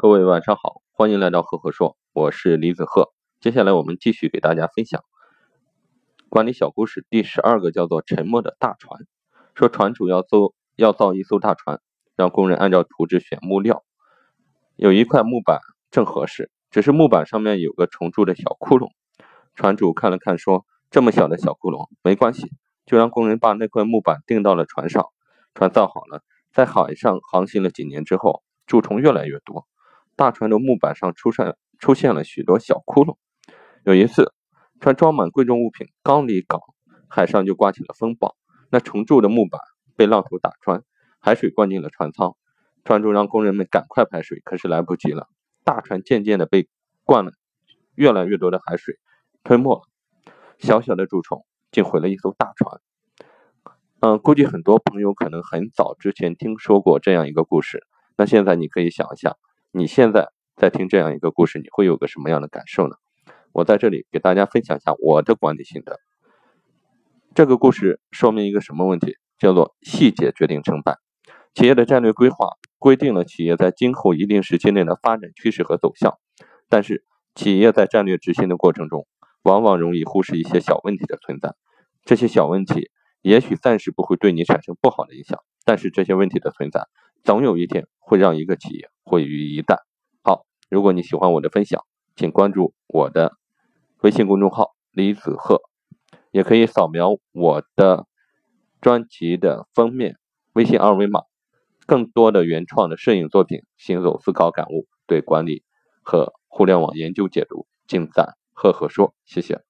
各位晚上好，欢迎来到赫赫说，我是李子赫。接下来我们继续给大家分享管理小故事第十二个，叫做沉默的大船。说船主要造要造一艘大船，让工人按照图纸选木料，有一块木板正合适，只是木板上面有个重铸的小窟窿。船主看了看，说：“这么小的小窟窿没关系，就让工人把那块木板钉到了船上。船造好了，在海上航行了几年之后，蛀虫越来越多。”大船的木板上出现出现了许多小窟窿。有一次，船装满贵重物品，刚离港，海上就刮起了风暴。那重铸的木板被浪头打穿，海水灌进了船舱。船主让工人们赶快排水，可是来不及了。大船渐渐的被灌了越来越多的海水吞没了。小小的蛀虫竟毁了一艘大船。嗯，估计很多朋友可能很早之前听说过这样一个故事。那现在你可以想一下。你现在在听这样一个故事，你会有个什么样的感受呢？我在这里给大家分享一下我的管理心得。这个故事说明一个什么问题？叫做细节决定成败。企业的战略规划规定了企业在今后一定时期内的发展趋势和走向，但是企业在战略执行的过程中，往往容易忽视一些小问题的存在。这些小问题也许暂时不会对你产生不好的影响，但是这些问题的存在，总有一天会让一个企业。毁于一旦。好，如果你喜欢我的分享，请关注我的微信公众号李子赫，也可以扫描我的专辑的封面微信二维码，更多的原创的摄影作品、行走思考感悟、对管理和互联网研究解读，尽在赫赫说。谢谢。